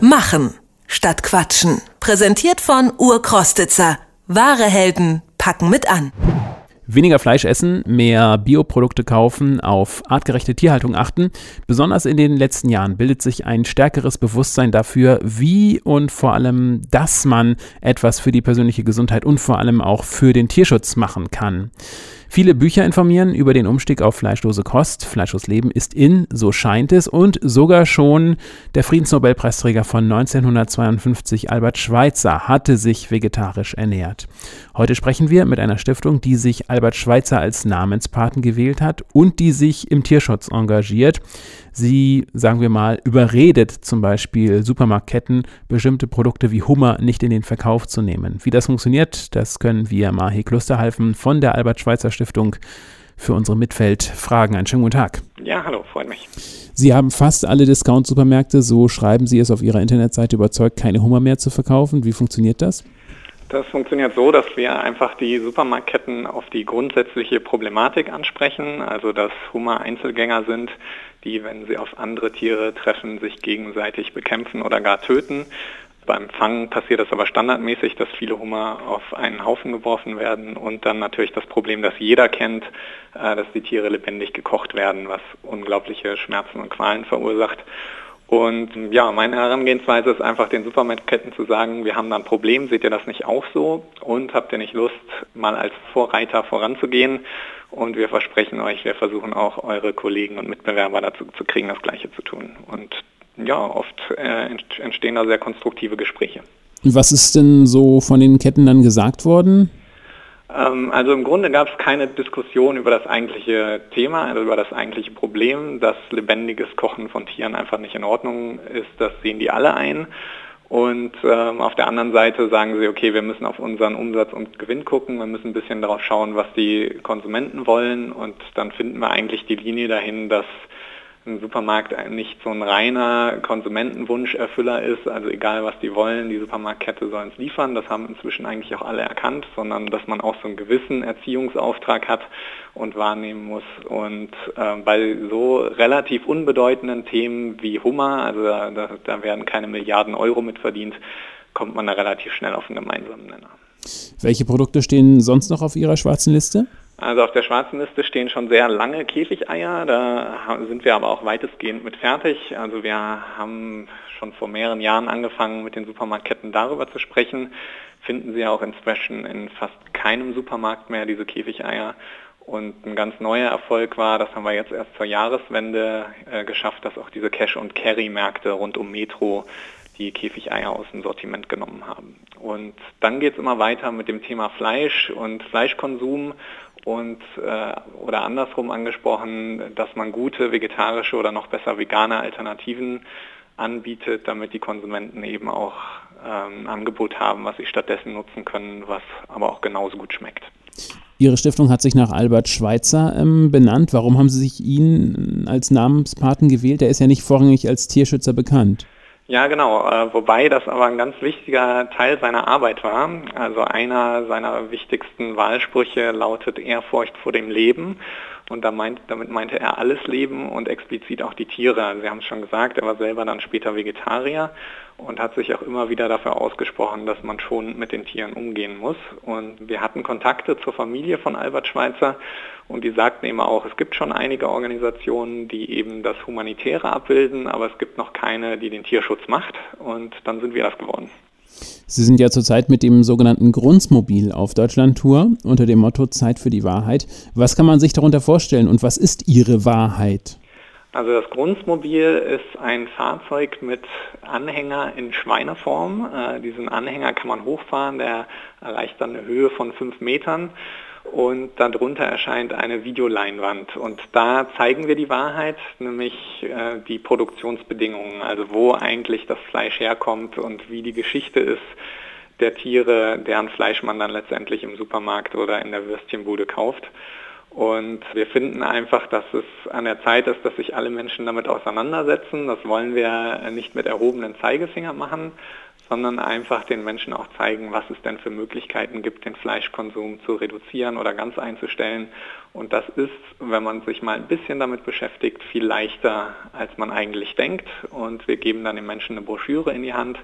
Machen statt Quatschen. Präsentiert von Urkrostitzer. Wahre Helden packen mit an. Weniger Fleisch essen, mehr Bioprodukte kaufen, auf artgerechte Tierhaltung achten. Besonders in den letzten Jahren bildet sich ein stärkeres Bewusstsein dafür, wie und vor allem, dass man etwas für die persönliche Gesundheit und vor allem auch für den Tierschutz machen kann. Viele Bücher informieren über den Umstieg auf fleischlose Kost. Fleischlos Leben ist in, so scheint es. Und sogar schon der Friedensnobelpreisträger von 1952, Albert Schweitzer, hatte sich vegetarisch ernährt. Heute sprechen wir mit einer Stiftung, die sich Albert Schweitzer als Namenspaten gewählt hat und die sich im Tierschutz engagiert. Sie, sagen wir mal, überredet zum Beispiel Supermarktketten, bestimmte Produkte wie Hummer nicht in den Verkauf zu nehmen. Wie das funktioniert, das können wir Mahi Klusterhalfen von der Albert Schweitzer Stiftung für unsere Mitfeld fragen. Einen schönen guten Tag. Ja, hallo, freut mich. Sie haben fast alle Discount-Supermärkte, so schreiben Sie es auf Ihrer Internetseite, überzeugt, keine Hummer mehr zu verkaufen. Wie funktioniert das? Das funktioniert so, dass wir einfach die Supermarktketten auf die grundsätzliche Problematik ansprechen, also dass Hummer Einzelgänger sind, die, wenn sie auf andere Tiere treffen, sich gegenseitig bekämpfen oder gar töten. Beim Fangen passiert das aber standardmäßig, dass viele Hummer auf einen Haufen geworfen werden und dann natürlich das Problem, das jeder kennt, äh, dass die Tiere lebendig gekocht werden, was unglaubliche Schmerzen und Qualen verursacht. Und ja, meine Herangehensweise ist einfach den Supermarktketten zu sagen, wir haben da ein Problem, seht ihr das nicht auch so? Und habt ihr nicht Lust, mal als Vorreiter voranzugehen? Und wir versprechen euch, wir versuchen auch eure Kollegen und Mitbewerber dazu zu kriegen, das Gleiche zu tun. Und ja, oft äh, entstehen da sehr konstruktive Gespräche. Was ist denn so von den Ketten dann gesagt worden? Ähm, also im Grunde gab es keine Diskussion über das eigentliche Thema, also über das eigentliche Problem, dass lebendiges Kochen von Tieren einfach nicht in Ordnung ist. Das sehen die alle ein. Und ähm, auf der anderen Seite sagen sie, okay, wir müssen auf unseren Umsatz und Gewinn gucken, wir müssen ein bisschen darauf schauen, was die Konsumenten wollen und dann finden wir eigentlich die Linie dahin, dass ein Supermarkt nicht so ein reiner Konsumentenwunscherfüller ist, also egal was die wollen, die Supermarktkette soll es liefern, das haben inzwischen eigentlich auch alle erkannt, sondern dass man auch so einen gewissen Erziehungsauftrag hat und wahrnehmen muss. Und äh, bei so relativ unbedeutenden Themen wie Hummer, also da, da werden keine Milliarden Euro mit verdient, kommt man da relativ schnell auf einen gemeinsamen Nenner. Welche Produkte stehen sonst noch auf Ihrer schwarzen Liste? Also auf der schwarzen Liste stehen schon sehr lange Käfigeier, da sind wir aber auch weitestgehend mit fertig. Also wir haben schon vor mehreren Jahren angefangen, mit den Supermarktketten darüber zu sprechen. Finden Sie auch inzwischen in fast keinem Supermarkt mehr diese Käfigeier. Und ein ganz neuer Erfolg war, das haben wir jetzt erst zur Jahreswende äh, geschafft, dass auch diese Cash- und Carry-Märkte rund um Metro die Käfigeier aus dem Sortiment genommen haben. Und dann geht es immer weiter mit dem Thema Fleisch und Fleischkonsum und äh, oder andersrum angesprochen, dass man gute vegetarische oder noch besser vegane Alternativen anbietet, damit die Konsumenten eben auch ähm, ein Angebot haben, was sie stattdessen nutzen können, was aber auch genauso gut schmeckt. Ihre Stiftung hat sich nach Albert Schweitzer ähm, benannt. Warum haben Sie sich ihn als Namenspaten gewählt? Er ist ja nicht vorrangig als Tierschützer bekannt. Ja, genau. Äh, wobei das aber ein ganz wichtiger Teil seiner Arbeit war. Also einer seiner wichtigsten Wahlsprüche lautet Ehrfurcht vor dem Leben. Und damit meinte er alles Leben und explizit auch die Tiere. Also Sie haben es schon gesagt, er war selber dann später Vegetarier und hat sich auch immer wieder dafür ausgesprochen, dass man schon mit den Tieren umgehen muss. Und wir hatten Kontakte zur Familie von Albert Schweitzer und die sagten eben auch, es gibt schon einige Organisationen, die eben das Humanitäre abbilden, aber es gibt noch keine, die den Tierschutz macht. Und dann sind wir das geworden. Sie sind ja zurzeit mit dem sogenannten Grundsmobil auf Deutschland-Tour unter dem Motto Zeit für die Wahrheit. Was kann man sich darunter vorstellen und was ist Ihre Wahrheit? Also das Grundsmobil ist ein Fahrzeug mit Anhänger in Schweineform. Äh, diesen Anhänger kann man hochfahren, der erreicht dann eine Höhe von fünf Metern und darunter erscheint eine Videoleinwand. Und da zeigen wir die Wahrheit, nämlich äh, die Produktionsbedingungen, also wo eigentlich das Fleisch herkommt und wie die Geschichte ist der Tiere, deren Fleisch man dann letztendlich im Supermarkt oder in der Würstchenbude kauft. Und wir finden einfach, dass es an der Zeit ist, dass sich alle Menschen damit auseinandersetzen. Das wollen wir nicht mit erhobenen Zeigefinger machen, sondern einfach den Menschen auch zeigen, was es denn für Möglichkeiten gibt, den Fleischkonsum zu reduzieren oder ganz einzustellen. Und das ist, wenn man sich mal ein bisschen damit beschäftigt, viel leichter, als man eigentlich denkt. Und wir geben dann den Menschen eine Broschüre in die Hand,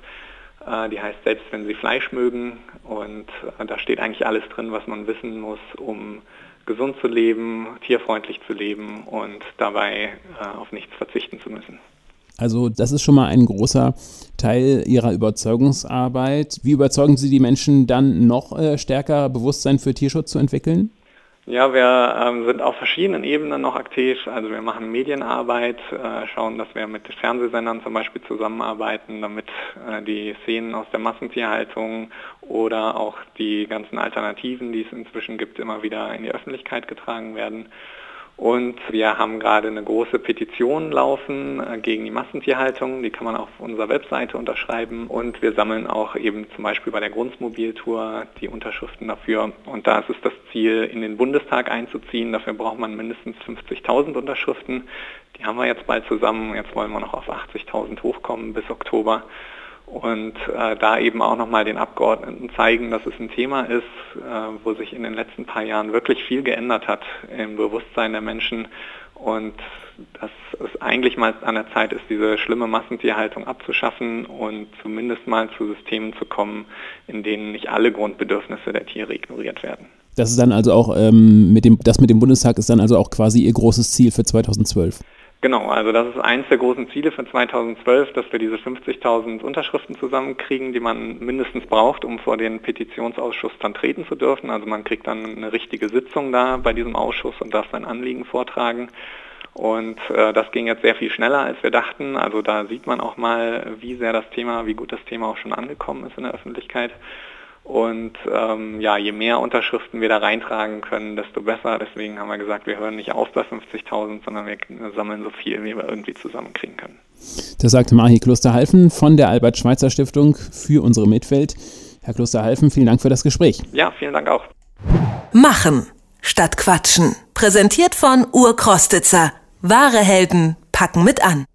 äh, die heißt Selbst wenn sie Fleisch mögen. Und äh, da steht eigentlich alles drin, was man wissen muss, um gesund zu leben, tierfreundlich zu leben und dabei äh, auf nichts verzichten zu müssen. Also das ist schon mal ein großer Teil Ihrer Überzeugungsarbeit. Wie überzeugen Sie die Menschen dann noch äh, stärker Bewusstsein für Tierschutz zu entwickeln? Ja, wir ähm, sind auf verschiedenen Ebenen noch aktiv. Also wir machen Medienarbeit, äh, schauen, dass wir mit Fernsehsendern zum Beispiel zusammenarbeiten, damit äh, die Szenen aus der Massentierhaltung oder auch die ganzen Alternativen, die es inzwischen gibt, immer wieder in die Öffentlichkeit getragen werden. Und wir haben gerade eine große Petition laufen äh, gegen die Massentierhaltung. Die kann man auf unserer Webseite unterschreiben. Und wir sammeln auch eben zum Beispiel bei der Grundmobiltour die Unterschriften dafür. Und da ist es das Ziel, in den Bundestag einzuziehen. Dafür braucht man mindestens 50.000 Unterschriften. Die haben wir jetzt bald zusammen. Jetzt wollen wir noch auf 80.000 hochkommen bis Oktober und äh, da eben auch nochmal den Abgeordneten zeigen, dass es ein Thema ist, äh, wo sich in den letzten paar Jahren wirklich viel geändert hat im Bewusstsein der Menschen und dass es eigentlich mal an der Zeit ist, diese schlimme Massentierhaltung abzuschaffen und zumindest mal zu Systemen zu kommen, in denen nicht alle Grundbedürfnisse der Tiere ignoriert werden. Das ist dann also auch ähm, mit dem, das mit dem Bundestag ist dann also auch quasi Ihr großes Ziel für 2012. Genau, also das ist eins der großen Ziele für 2012, dass wir diese 50.000 Unterschriften zusammenkriegen, die man mindestens braucht, um vor den Petitionsausschuss dann treten zu dürfen. Also man kriegt dann eine richtige Sitzung da bei diesem Ausschuss und darf sein Anliegen vortragen. Und äh, das ging jetzt sehr viel schneller, als wir dachten. Also da sieht man auch mal, wie sehr das Thema, wie gut das Thema auch schon angekommen ist in der Öffentlichkeit. Und ähm, ja, je mehr Unterschriften wir da reintragen können, desto besser. Deswegen haben wir gesagt, wir hören nicht auf bei 50.000, sondern wir sammeln so viel, wie wir irgendwie zusammenkriegen können. Das sagte Mahi Klosterhalfen von der Albert-Schweitzer-Stiftung für unsere Mitwelt. Herr Klosterhalfen, vielen Dank für das Gespräch. Ja, vielen Dank auch. Machen statt Quatschen. Präsentiert von Urkrostitzer. Wahre Helden packen mit an.